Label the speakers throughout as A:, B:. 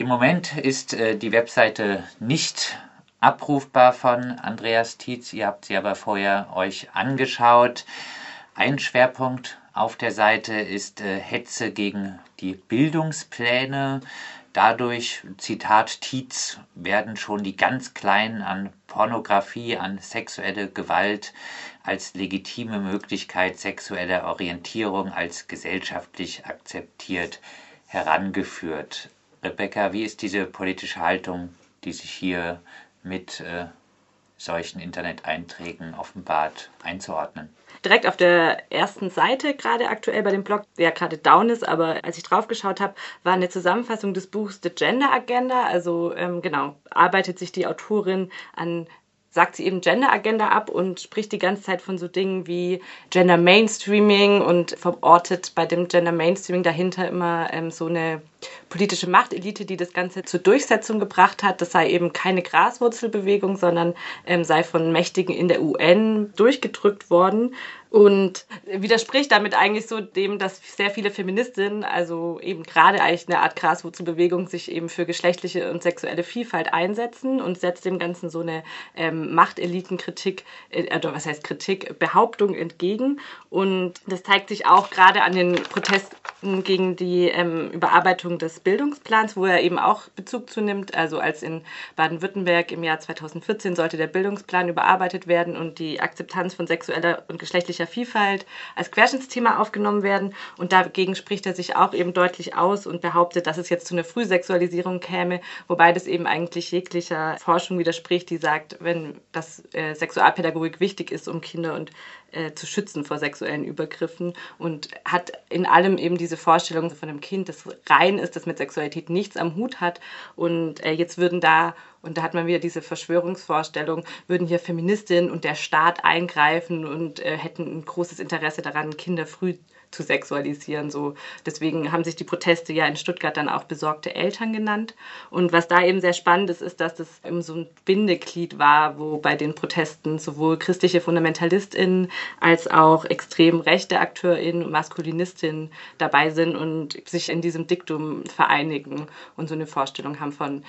A: Im Moment ist äh, die Webseite nicht abrufbar von Andreas Tietz. Ihr habt sie aber vorher euch angeschaut. Ein Schwerpunkt auf der Seite ist äh, Hetze gegen die Bildungspläne. Dadurch, Zitat Tietz, werden schon die ganz Kleinen an Pornografie, an sexuelle Gewalt als legitime Möglichkeit sexueller Orientierung als gesellschaftlich akzeptiert herangeführt. Rebecca, wie ist diese politische Haltung, die sich hier mit äh, solchen Internet-Einträgen offenbart, einzuordnen?
B: direkt auf der ersten Seite gerade aktuell bei dem Blog, der gerade down ist, aber als ich drauf geschaut habe, war eine Zusammenfassung des Buchs The Gender Agenda. Also ähm, genau, arbeitet sich die Autorin an sagt sie eben Gender Agenda ab und spricht die ganze Zeit von so Dingen wie Gender Mainstreaming und verortet bei dem Gender Mainstreaming dahinter immer ähm, so eine politische Machtelite, die das Ganze zur Durchsetzung gebracht hat. Das sei eben keine Graswurzelbewegung, sondern ähm, sei von Mächtigen in der UN durchgedrückt worden und widerspricht damit eigentlich so dem, dass sehr viele Feministinnen, also eben gerade eigentlich eine Art Graswurzelbewegung, sich eben für geschlechtliche und sexuelle Vielfalt einsetzen und setzt dem Ganzen so eine ähm, Machtelitenkritik, äh, oder was heißt Kritik, Behauptung entgegen. Und das zeigt sich auch gerade an den Protesten gegen die ähm, Überarbeitung des Bildungsplans, wo er eben auch Bezug zunimmt. Also als in Baden-Württemberg im Jahr 2014 sollte der Bildungsplan überarbeitet werden und die Akzeptanz von sexueller und geschlechtlicher Vielfalt als Querschnittsthema aufgenommen werden. Und dagegen spricht er sich auch eben deutlich aus und behauptet, dass es jetzt zu einer Frühsexualisierung käme, wobei das eben eigentlich jeglicher Forschung widerspricht, die sagt, wenn das äh, Sexualpädagogik wichtig ist, um Kinder und äh, zu schützen vor sexuellen Übergriffen und hat in allem eben diese Vorstellung von einem Kind, das rein ist, das mit Sexualität nichts am Hut hat. Und äh, jetzt würden da und da hat man wieder diese Verschwörungsvorstellung, würden hier Feministinnen und der Staat eingreifen und äh, hätten ein großes Interesse daran, Kinder früh zu sexualisieren. So. Deswegen haben sich die Proteste ja in Stuttgart dann auch besorgte Eltern genannt. Und was da eben sehr spannend ist, ist, dass das eben so ein Bindeglied war, wo bei den Protesten sowohl christliche FundamentalistInnen als auch extrem rechte AkteurInnen und MaskulinistInnen dabei sind und sich in diesem Diktum vereinigen und so eine Vorstellung haben von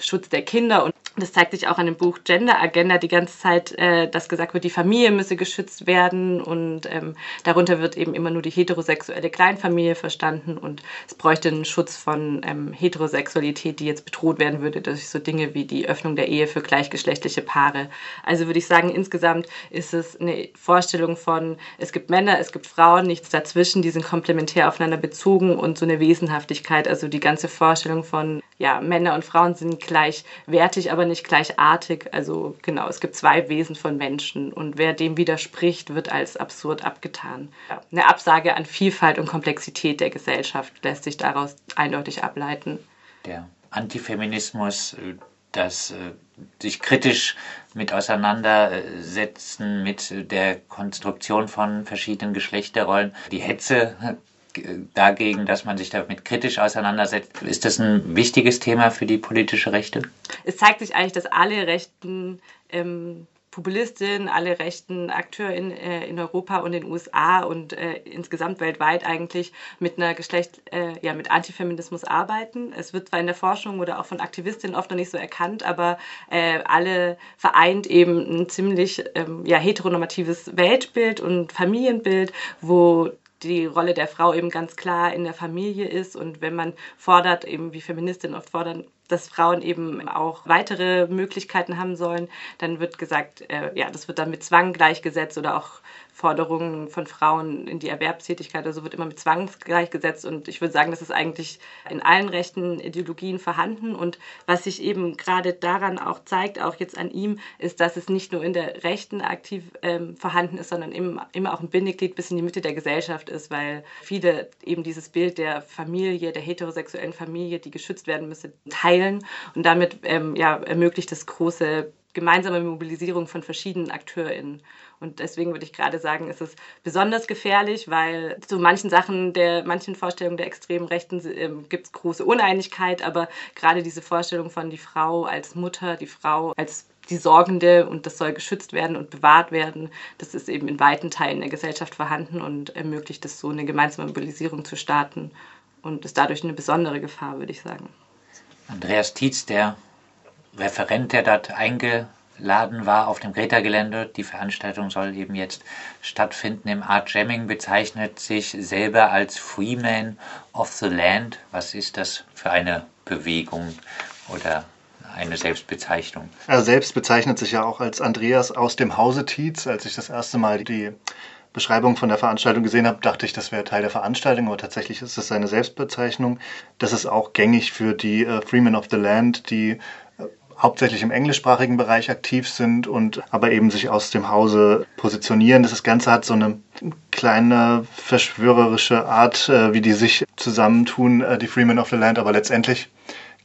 B: Schutz der Kinder. Und das zeigt sich auch an dem Buch Gender Agenda. Die ganze Zeit, äh, dass gesagt wird, die Familie müsse geschützt werden. Und ähm, darunter wird eben immer nur die heterosexuelle Kleinfamilie verstanden. Und es bräuchte einen Schutz von ähm, Heterosexualität, die jetzt bedroht werden würde durch so Dinge wie die Öffnung der Ehe für gleichgeschlechtliche Paare. Also würde ich sagen, insgesamt ist es eine Vorstellung von, es gibt Männer, es gibt Frauen, nichts dazwischen, die sind komplementär aufeinander bezogen und so eine Wesenhaftigkeit, also die ganze Vorstellung von, ja, Männer und Frauen sind gleichwertig, aber nicht gleichartig. Also genau, es gibt zwei Wesen von Menschen und wer dem widerspricht, wird als absurd abgetan. Eine Absage an Vielfalt und Komplexität der Gesellschaft lässt sich daraus eindeutig ableiten.
A: Der Antifeminismus, das äh, sich kritisch mit auseinandersetzen mit der Konstruktion von verschiedenen Geschlechterrollen, die Hetze dagegen, dass man sich damit kritisch auseinandersetzt. Ist das ein wichtiges Thema für die politische Rechte?
B: Es zeigt sich eigentlich, dass alle rechten ähm, Populistinnen, alle rechten Akteure in, äh, in Europa und in den USA und äh, insgesamt weltweit eigentlich mit einer Geschlecht, äh, ja, mit Antifeminismus arbeiten. Es wird zwar in der Forschung oder auch von Aktivistinnen oft noch nicht so erkannt, aber äh, alle vereint eben ein ziemlich ähm, ja, heteronormatives Weltbild und Familienbild, wo die Rolle der Frau eben ganz klar in der Familie ist. Und wenn man fordert, eben wie Feministinnen oft fordern, dass Frauen eben auch weitere Möglichkeiten haben sollen, dann wird gesagt, äh, ja, das wird dann mit Zwang gleichgesetzt oder auch Forderungen von Frauen in die Erwerbstätigkeit, also wird immer mit Zwang gleichgesetzt. Und ich würde sagen, das ist eigentlich in allen rechten Ideologien vorhanden. Und was sich eben gerade daran auch zeigt, auch jetzt an ihm, ist, dass es nicht nur in der Rechten aktiv ähm, vorhanden ist, sondern immer, immer auch ein Bindeglied bis in die Mitte der Gesellschaft ist, weil viele eben dieses Bild der Familie, der heterosexuellen Familie, die geschützt werden müsse, teilen und damit ähm, ja, ermöglicht es große gemeinsame Mobilisierung von verschiedenen AkteurInnen. Und deswegen würde ich gerade sagen, ist es besonders gefährlich, weil zu manchen Sachen der, manchen Vorstellungen der extremen Rechten äh, gibt es große Uneinigkeit, aber gerade diese Vorstellung von die Frau als Mutter, die Frau als die Sorgende und das soll geschützt werden und bewahrt werden. Das ist eben in weiten Teilen der Gesellschaft vorhanden und ermöglicht es so eine gemeinsame Mobilisierung zu starten und ist dadurch eine besondere Gefahr, würde ich sagen.
A: Andreas Tietz, der Referent, der dort eingeladen war auf dem Greta-Gelände. Die Veranstaltung soll eben jetzt stattfinden im Art Jamming, bezeichnet sich selber als Freeman of the Land. Was ist das für eine Bewegung oder eine Selbstbezeichnung?
C: Er selbst bezeichnet sich ja auch als Andreas aus dem Hause Tietz. Als ich das erste Mal die Beschreibung von der Veranstaltung gesehen habe, dachte ich, das wäre Teil der Veranstaltung, aber tatsächlich ist es seine Selbstbezeichnung. Das ist auch gängig für die äh, Freemen of the Land, die äh, hauptsächlich im englischsprachigen Bereich aktiv sind und aber eben sich aus dem Hause positionieren. Das Ganze hat so eine kleine verschwörerische Art, äh, wie die sich zusammentun, äh, die Freemen of the Land, aber letztendlich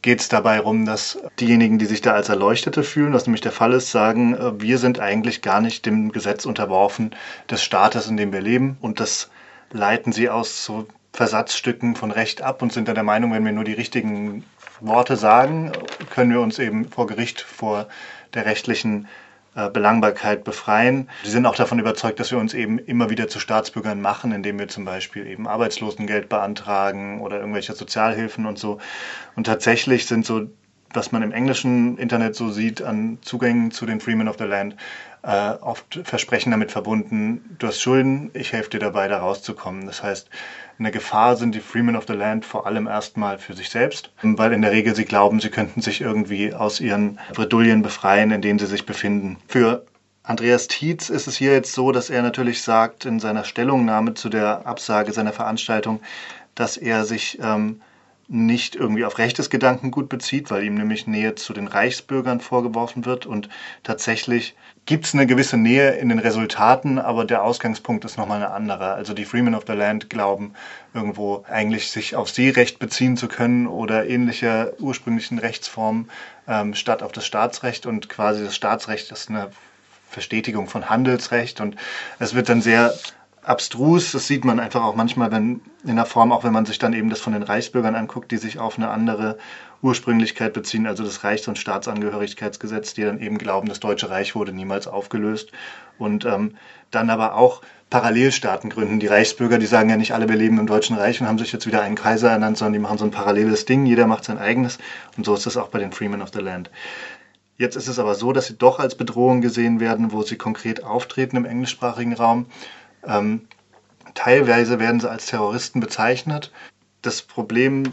C: geht es dabei darum, dass diejenigen, die sich da als Erleuchtete fühlen, was nämlich der Fall ist, sagen, äh, wir sind eigentlich gar nicht dem Gesetz unterworfen des Staates, in dem wir leben. Und das leiten sie aus so Versatzstücken von Recht ab und sind dann der Meinung, wenn wir nur die richtigen Worte sagen, können wir uns eben vor Gericht, vor der rechtlichen Belangbarkeit befreien. Sie sind auch davon überzeugt, dass wir uns eben immer wieder zu Staatsbürgern machen, indem wir zum Beispiel eben Arbeitslosengeld beantragen oder irgendwelche Sozialhilfen und so. Und tatsächlich sind so, was man im englischen Internet so sieht an Zugängen zu den Freemen of the Land, äh, oft Versprechen damit verbunden, du hast Schulden, ich helfe dir dabei, da rauszukommen. Das heißt, eine Gefahr sind die Freemen of the Land vor allem erstmal für sich selbst, weil in der Regel sie glauben, sie könnten sich irgendwie aus ihren Bredouillen befreien, in denen sie sich befinden. Für Andreas Tietz ist es hier jetzt so, dass er natürlich sagt in seiner Stellungnahme zu der Absage seiner Veranstaltung, dass er sich ähm, nicht irgendwie auf rechtes Gedankengut bezieht, weil ihm nämlich Nähe zu den Reichsbürgern vorgeworfen wird. Und tatsächlich gibt es eine gewisse Nähe in den Resultaten, aber der Ausgangspunkt ist nochmal eine andere. Also die Freemen of the Land glauben irgendwo eigentlich sich auf Seerecht beziehen zu können oder ähnliche ursprünglichen Rechtsformen ähm, statt auf das Staatsrecht. Und quasi das Staatsrecht ist eine Verstetigung von Handelsrecht und es wird dann sehr abstrus. Das sieht man einfach auch manchmal, wenn in der Form, auch wenn man sich dann eben das von den Reichsbürgern anguckt, die sich auf eine andere Ursprünglichkeit beziehen, also das Reichs- und Staatsangehörigkeitsgesetz, die dann eben glauben, das Deutsche Reich wurde niemals aufgelöst und ähm, dann aber auch Parallelstaaten gründen. Die Reichsbürger, die sagen ja nicht alle, wir leben im Deutschen Reich und haben sich jetzt wieder einen Kaiser ernannt, sondern die machen so ein paralleles Ding, jeder macht sein eigenes und so ist es auch bei den Freemen of the Land. Jetzt ist es aber so, dass sie doch als Bedrohung gesehen werden, wo sie konkret auftreten im englischsprachigen Raum ähm, teilweise werden sie als Terroristen bezeichnet. Das Problem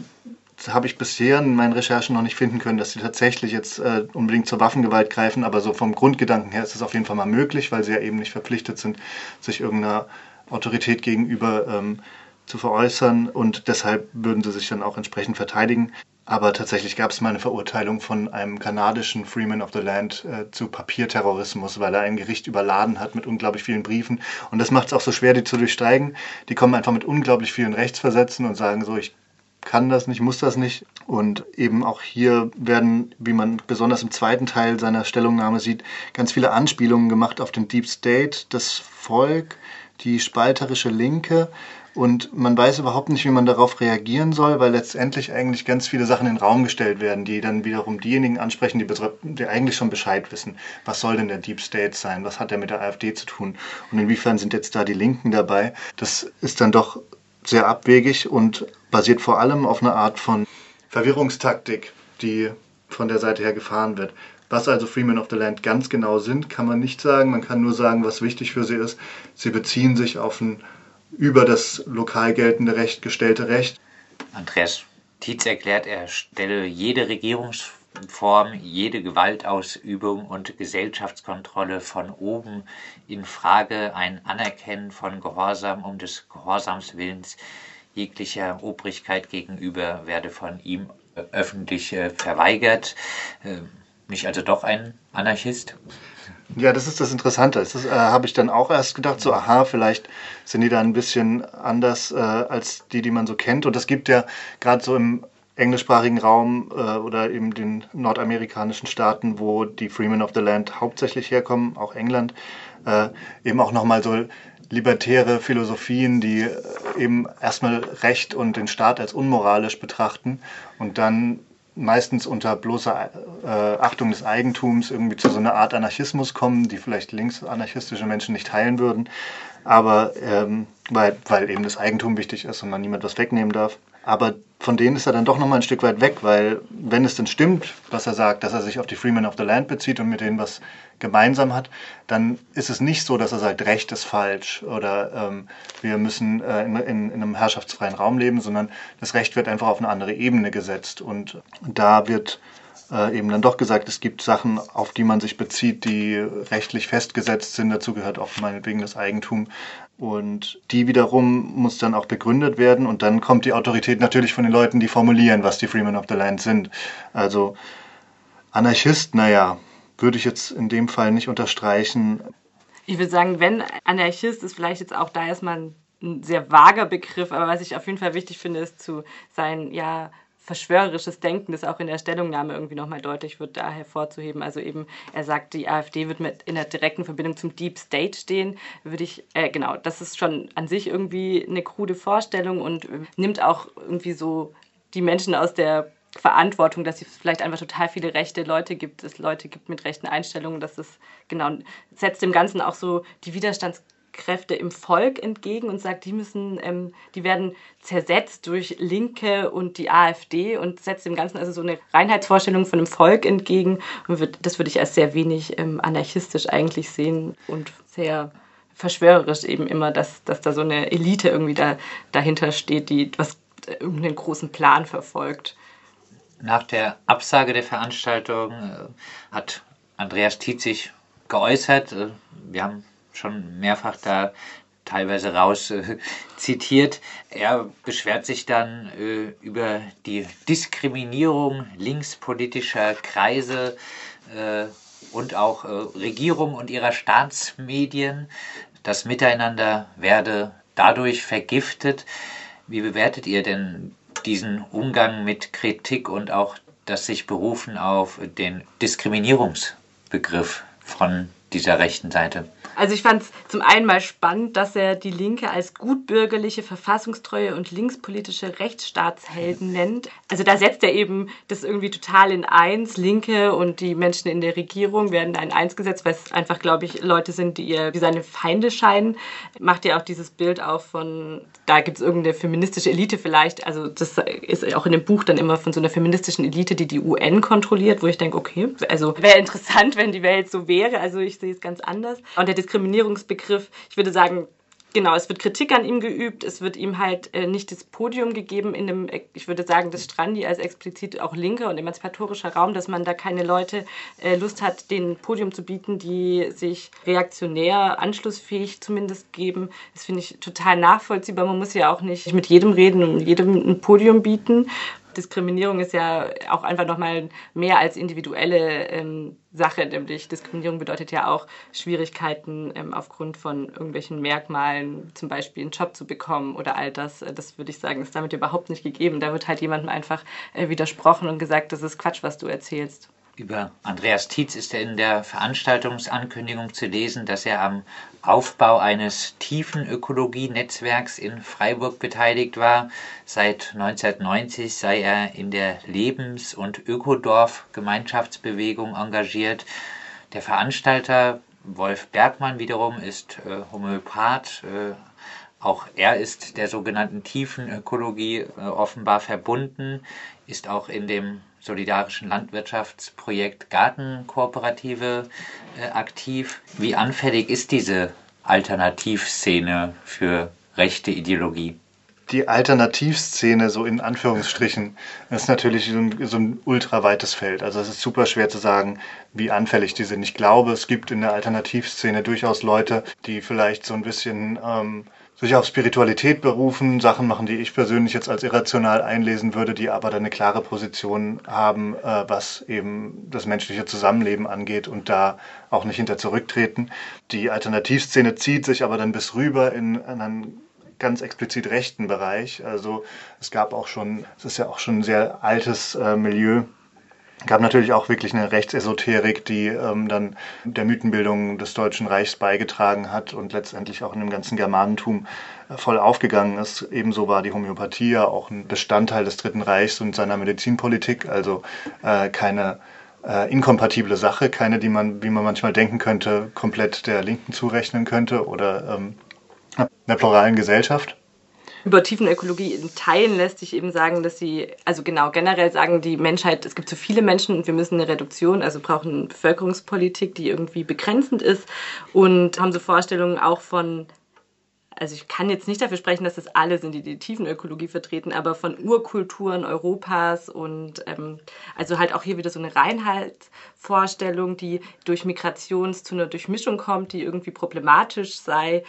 C: habe ich bisher in meinen Recherchen noch nicht finden können, dass sie tatsächlich jetzt äh, unbedingt zur Waffengewalt greifen, aber so vom Grundgedanken her ist es auf jeden Fall mal möglich, weil sie ja eben nicht verpflichtet sind, sich irgendeiner Autorität gegenüber ähm, zu veräußern und deshalb würden sie sich dann auch entsprechend verteidigen. Aber tatsächlich gab es mal eine Verurteilung von einem kanadischen Freeman of the Land äh, zu Papierterrorismus, weil er ein Gericht überladen hat mit unglaublich vielen Briefen. Und das macht es auch so schwer, die zu durchsteigen. Die kommen einfach mit unglaublich vielen Rechtsversätzen und sagen so, ich kann das nicht, muss das nicht. Und eben auch hier werden, wie man besonders im zweiten Teil seiner Stellungnahme sieht, ganz viele Anspielungen gemacht auf den Deep State, das Volk, die spalterische Linke und man weiß überhaupt nicht, wie man darauf reagieren soll, weil letztendlich eigentlich ganz viele Sachen in den Raum gestellt werden, die dann wiederum diejenigen ansprechen, die, die eigentlich schon Bescheid wissen. Was soll denn der Deep State sein? Was hat der mit der AfD zu tun? Und inwiefern sind jetzt da die Linken dabei? Das ist dann doch sehr abwegig und basiert vor allem auf einer Art von Verwirrungstaktik, die von der Seite her gefahren wird. Was also Freemen of the Land ganz genau sind, kann man nicht sagen. Man kann nur sagen, was wichtig für sie ist. Sie beziehen sich auf ein über das lokal geltende Recht gestellte Recht.
A: Andreas Tietz erklärt, er stelle jede Regierungsform, jede Gewaltausübung und Gesellschaftskontrolle von oben in Frage. Ein Anerkennen von Gehorsam um des Gehorsamswillens jeglicher Obrigkeit gegenüber werde von ihm öffentlich äh, verweigert. Äh, nicht also doch ein Anarchist?
C: Ja, das ist das Interessante. Das äh, habe ich dann auch erst gedacht, so, aha, vielleicht sind die da ein bisschen anders äh, als die, die man so kennt. Und das gibt ja gerade so im englischsprachigen Raum äh, oder eben den nordamerikanischen Staaten, wo die Freemen of the Land hauptsächlich herkommen, auch England, äh, eben auch nochmal so libertäre Philosophien, die äh, eben erstmal Recht und den Staat als unmoralisch betrachten und dann meistens unter bloßer äh, Achtung des Eigentums irgendwie zu so einer Art Anarchismus kommen, die vielleicht linksanarchistische Menschen nicht teilen würden, aber ähm, weil, weil eben das Eigentum wichtig ist und man niemand was wegnehmen darf. Aber von denen ist er dann doch nochmal ein Stück weit weg, weil wenn es denn stimmt, was er sagt, dass er sich auf die Freemen of the Land bezieht und mit denen was gemeinsam hat, dann ist es nicht so, dass er sagt, Recht ist falsch oder ähm, wir müssen äh, in, in, in, einem herrschaftsfreien Raum leben, sondern das Recht wird einfach auf eine andere Ebene gesetzt. Und da wird äh, eben dann doch gesagt, es gibt Sachen, auf die man sich bezieht, die rechtlich festgesetzt sind. Dazu gehört auch meinetwegen das Eigentum. Und die wiederum muss dann auch begründet werden. Und dann kommt die Autorität natürlich von den Leuten, die formulieren, was die Freemen of the Land sind. Also Anarchist, naja, würde ich jetzt in dem Fall nicht unterstreichen.
B: Ich würde sagen, wenn Anarchist ist vielleicht jetzt auch da erstmal ein sehr vager Begriff, aber was ich auf jeden Fall wichtig finde, ist zu sein, ja, verschwörerisches Denken, das auch in der Stellungnahme irgendwie nochmal deutlich wird, da hervorzuheben. Also eben, er sagt, die AfD wird mit in der direkten Verbindung zum Deep State stehen, würde ich, äh, genau, das ist schon an sich irgendwie eine krude Vorstellung und äh, nimmt auch irgendwie so die Menschen aus der Verantwortung, dass es vielleicht einfach total viele rechte Leute gibt, es Leute gibt mit rechten Einstellungen, dass es genau setzt dem Ganzen auch so die Widerstandskräfte im Volk entgegen und sagt, die müssen, ähm, die werden zersetzt durch Linke und die AfD und setzt dem Ganzen also so eine Reinheitsvorstellung von dem Volk entgegen. Und wird, das würde ich als sehr wenig ähm, anarchistisch eigentlich sehen und sehr verschwörerisch eben immer, dass, dass da so eine Elite irgendwie da, dahinter steht, die was irgendeinen großen Plan verfolgt.
A: Nach der Absage der Veranstaltung äh, hat Andreas Tietz geäußert. Äh, wir haben schon mehrfach da teilweise raus äh, zitiert. Er beschwert sich dann äh, über die Diskriminierung linkspolitischer Kreise äh, und auch äh, Regierung und ihrer Staatsmedien. Das Miteinander werde dadurch vergiftet. Wie bewertet ihr denn diesen Umgang mit Kritik und auch das sich berufen auf den Diskriminierungsbegriff von dieser rechten Seite?
B: Also ich fand es zum einen mal spannend, dass er die Linke als gutbürgerliche, verfassungstreue und linkspolitische Rechtsstaatshelden nennt. Also da setzt er eben das irgendwie total in eins. Linke und die Menschen in der Regierung werden in eins gesetzt, weil es einfach, glaube ich, Leute sind, die ihr wie seine Feinde scheinen. Macht ja auch dieses Bild auf von, da gibt es irgendeine feministische Elite vielleicht. Also das ist auch in dem Buch dann immer von so einer feministischen Elite, die die UN kontrolliert, wo ich denke, okay, also wäre interessant, wenn die Welt so wäre. Also ich sehe es ganz anders. Und der Diskriminierungsbegriff, ich würde sagen, genau, es wird Kritik an ihm geübt, es wird ihm halt äh, nicht das Podium gegeben in dem, ich würde sagen, das Strandi als explizit auch linker und emanzipatorischer Raum, dass man da keine Leute äh, Lust hat, den Podium zu bieten, die sich reaktionär, anschlussfähig zumindest geben. Das finde ich total nachvollziehbar. Man muss ja auch nicht mit jedem reden und jedem ein Podium bieten. Diskriminierung ist ja auch einfach nochmal mehr als individuelle ähm, Sache, nämlich Diskriminierung bedeutet ja auch Schwierigkeiten ähm, aufgrund von irgendwelchen Merkmalen, zum Beispiel einen Job zu bekommen oder all das. Äh, das würde ich sagen, ist damit überhaupt nicht gegeben. Da wird halt jemandem einfach äh, widersprochen und gesagt, das ist Quatsch, was du erzählst.
A: Über Andreas Tietz ist in der Veranstaltungsankündigung zu lesen, dass er am Aufbau eines Tiefenökologie-Netzwerks in Freiburg beteiligt war. Seit 1990 sei er in der Lebens- und Ökodorf-Gemeinschaftsbewegung engagiert. Der Veranstalter Wolf Bergmann wiederum ist äh, Homöopath. Äh, auch er ist der sogenannten Tiefenökologie äh, offenbar verbunden, ist auch in dem solidarischen Landwirtschaftsprojekt Gartenkooperative äh, aktiv. Wie anfällig ist diese Alternativszene für rechte Ideologie?
C: Die Alternativszene, so in Anführungsstrichen, ist natürlich so ein, so ein ultra weites Feld. Also es ist super schwer zu sagen, wie anfällig die sind. Ich glaube, es gibt in der Alternativszene durchaus Leute, die vielleicht so ein bisschen ähm, sich auf Spiritualität berufen, Sachen machen, die ich persönlich jetzt als irrational einlesen würde, die aber dann eine klare Position haben, äh, was eben das menschliche Zusammenleben angeht und da auch nicht hinter zurücktreten. Die Alternativszene zieht sich aber dann bis rüber in einen ganz explizit rechten Bereich. Also es gab auch schon, es ist ja auch schon ein sehr altes äh, Milieu, gab natürlich auch wirklich eine Rechtsesoterik, die ähm, dann der Mythenbildung des Deutschen Reichs beigetragen hat und letztendlich auch in dem ganzen Germanentum äh, voll aufgegangen ist. Ebenso war die Homöopathie ja auch ein Bestandteil des Dritten Reichs und seiner Medizinpolitik, also äh, keine äh, inkompatible Sache, keine, die man, wie man manchmal denken könnte, komplett der Linken zurechnen könnte oder ähm, einer pluralen Gesellschaft.
B: Über Tiefenökologie in Teilen lässt sich eben sagen, dass sie, also genau, generell sagen die Menschheit, es gibt zu viele Menschen und wir müssen eine Reduktion, also brauchen eine Bevölkerungspolitik, die irgendwie begrenzend ist. Und haben so Vorstellungen auch von also ich kann jetzt nicht dafür sprechen, dass das alle sind, die die Tiefenökologie vertreten, aber von Urkulturen Europas und ähm, also halt auch hier wieder so eine Reinheitsvorstellung, die durch Migration zu einer Durchmischung kommt, die irgendwie problematisch sei,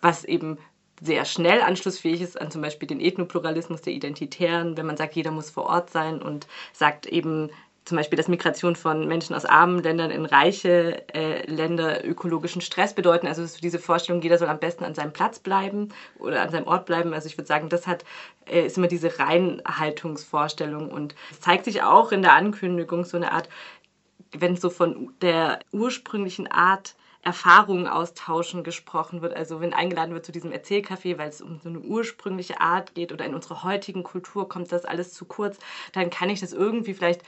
B: was eben sehr schnell anschlussfähig ist an zum Beispiel den Ethnopluralismus der Identitären, wenn man sagt, jeder muss vor Ort sein und sagt eben, zum Beispiel, dass Migration von Menschen aus armen Ländern in reiche äh, Länder ökologischen Stress bedeuten. Also diese Vorstellung, jeder soll am besten an seinem Platz bleiben oder an seinem Ort bleiben. Also ich würde sagen, das hat, äh, ist immer diese Reinhaltungsvorstellung und es zeigt sich auch in der Ankündigung so eine Art, wenn so von der ursprünglichen Art Erfahrungen austauschen gesprochen wird. Also wenn eingeladen wird zu diesem Erzählcafé, weil es um so eine ursprüngliche Art geht oder in unserer heutigen Kultur kommt das alles zu kurz, dann kann ich das irgendwie vielleicht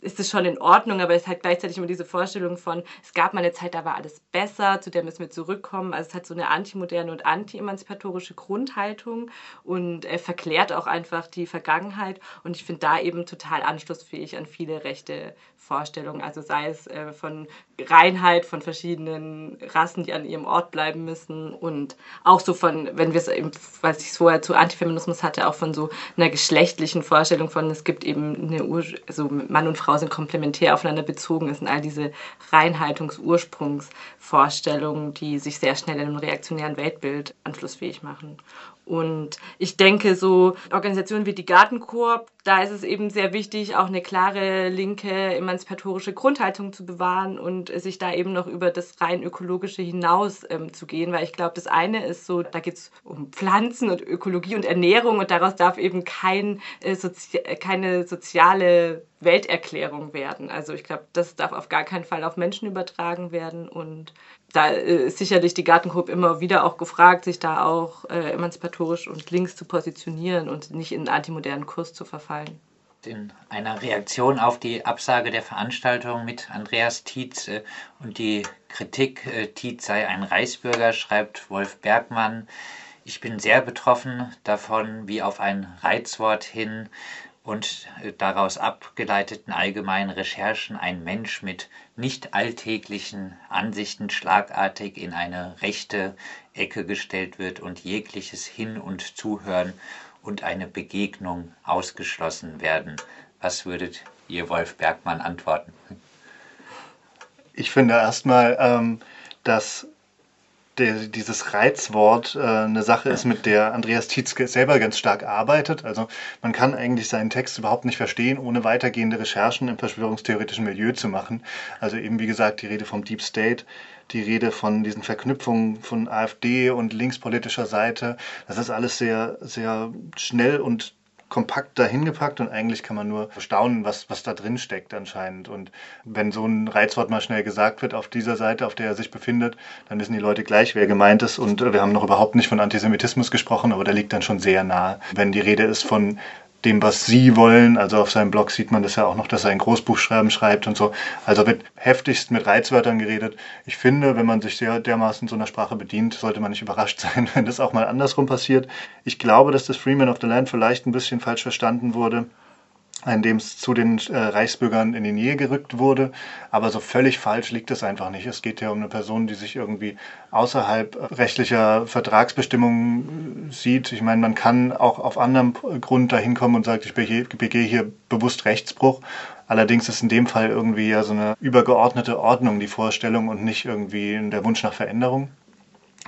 B: ist es schon in Ordnung, aber es hat gleichzeitig immer diese Vorstellung von, es gab mal eine Zeit, da war alles besser, zu der müssen wir zurückkommen. Also es hat so eine antimoderne und anti-emanzipatorische Grundhaltung und äh, verklärt auch einfach die Vergangenheit. Und ich finde da eben total anschlussfähig an viele rechte Vorstellungen. Also sei es äh, von Reinheit von verschiedenen Rassen, die an ihrem Ort bleiben müssen und auch so von, wenn wir es eben, weil ich vorher zu Antifeminismus hatte, auch von so einer geschlechtlichen Vorstellung von, es gibt eben eine Ur also Mann und Frau sind komplementär aufeinander bezogen. Es sind all diese Reinhaltungs-Ursprungsvorstellungen, die sich sehr schnell in einem reaktionären Weltbild anschlussfähig machen. Und ich denke, so Organisationen wie die Gartenkoop, da ist es eben sehr wichtig, auch eine klare linke emanzipatorische Grundhaltung zu bewahren und sich da eben noch über das rein ökologische hinaus ähm, zu gehen, weil ich glaube, das eine ist so, da geht es um Pflanzen und Ökologie und Ernährung und daraus darf eben kein, äh, Sozi keine soziale Welterklärung werden. Also ich glaube, das darf auf gar keinen Fall auf Menschen übertragen werden und da äh, ist sicherlich die Gartenkoop immer wieder auch gefragt, sich da auch äh, emanzipatorisch und links zu positionieren und nicht in einen antimodernen Kurs zu verfallen.
A: In einer Reaktion auf die Absage der Veranstaltung mit Andreas Tietz äh, und die Kritik, äh, Tietz sei ein Reichsbürger, schreibt Wolf Bergmann. Ich bin sehr betroffen davon, wie auf ein Reizwort hin und äh, daraus abgeleiteten allgemeinen Recherchen ein Mensch mit nicht alltäglichen Ansichten schlagartig in eine rechte Ecke gestellt wird und jegliches Hin- und Zuhören und eine Begegnung ausgeschlossen werden. Was würdet ihr, Wolf Bergmann, antworten?
C: Ich finde erstmal, ähm, dass der, dieses Reizwort äh, eine Sache ist, mit der Andreas Tietzke selber ganz stark arbeitet. Also man kann eigentlich seinen Text überhaupt nicht verstehen, ohne weitergehende Recherchen im verschwörungstheoretischen Milieu zu machen. Also eben wie gesagt die Rede vom Deep State, die Rede von diesen Verknüpfungen von AfD und linkspolitischer Seite. Das ist alles sehr, sehr schnell und kompakt dahingepackt und eigentlich kann man nur staunen, was, was da drin steckt anscheinend. Und wenn so ein Reizwort mal schnell gesagt wird auf dieser Seite, auf der er sich befindet, dann wissen die Leute gleich, wer gemeint ist. Und wir haben noch überhaupt nicht von Antisemitismus gesprochen, aber der liegt dann schon sehr nah. Wenn die Rede ist von dem, was sie wollen. Also auf seinem Blog sieht man das ja auch noch, dass er ein Großbuchschreiben schreibt und so. Also wird heftigst mit Reizwörtern geredet. Ich finde, wenn man sich sehr dermaßen so einer Sprache bedient, sollte man nicht überrascht sein, wenn das auch mal andersrum passiert. Ich glaube, dass das Freeman of the Land vielleicht ein bisschen falsch verstanden wurde in dem es zu den äh, Reichsbürgern in die Nähe gerückt wurde. Aber so völlig falsch liegt es einfach nicht. Es geht ja um eine Person, die sich irgendwie außerhalb rechtlicher Vertragsbestimmungen äh, sieht. Ich meine, man kann auch auf anderem Grund dahin kommen und sagt, ich begehe hier bewusst Rechtsbruch. Allerdings ist in dem Fall irgendwie ja so eine übergeordnete Ordnung die Vorstellung und nicht irgendwie der Wunsch nach Veränderung.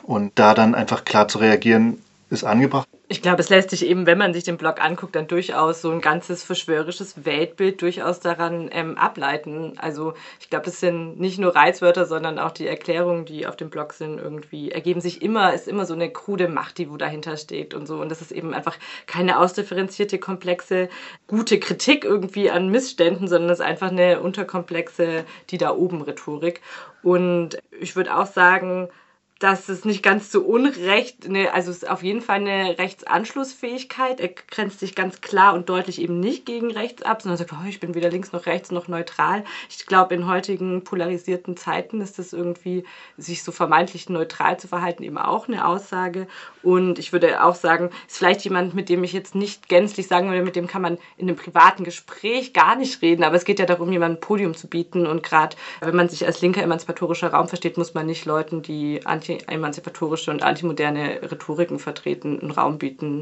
C: Und da dann einfach klar zu reagieren, ist angebracht.
B: Ich glaube, es lässt sich eben, wenn man sich den Blog anguckt, dann durchaus so ein ganzes verschwörisches Weltbild durchaus daran ähm, ableiten. Also ich glaube, das sind nicht nur Reizwörter, sondern auch die Erklärungen, die auf dem Blog sind, irgendwie ergeben sich immer, ist immer so eine krude Macht, die wo dahinter steht und so. Und das ist eben einfach keine ausdifferenzierte, komplexe, gute Kritik irgendwie an Missständen, sondern es ist einfach eine unterkomplexe, die da oben Rhetorik. Und ich würde auch sagen, dass es nicht ganz zu Unrecht, ne, also es ist auf jeden Fall eine Rechtsanschlussfähigkeit. Er grenzt sich ganz klar und deutlich eben nicht gegen rechts ab, sondern sagt, oh, ich bin weder links noch rechts noch neutral. Ich glaube, in heutigen polarisierten Zeiten ist das irgendwie, sich so vermeintlich neutral zu verhalten, eben auch eine Aussage. Und ich würde auch sagen, ist vielleicht jemand, mit dem ich jetzt nicht gänzlich sagen würde, mit dem kann man in einem privaten Gespräch gar nicht reden, aber es geht ja darum, jemandem ein Podium zu bieten. Und gerade wenn man sich als linker emanzipatorischer Raum versteht, muss man nicht Leuten, die anti anti-emanzipatorische und antimoderne Rhetoriken vertreten, einen Raum bieten.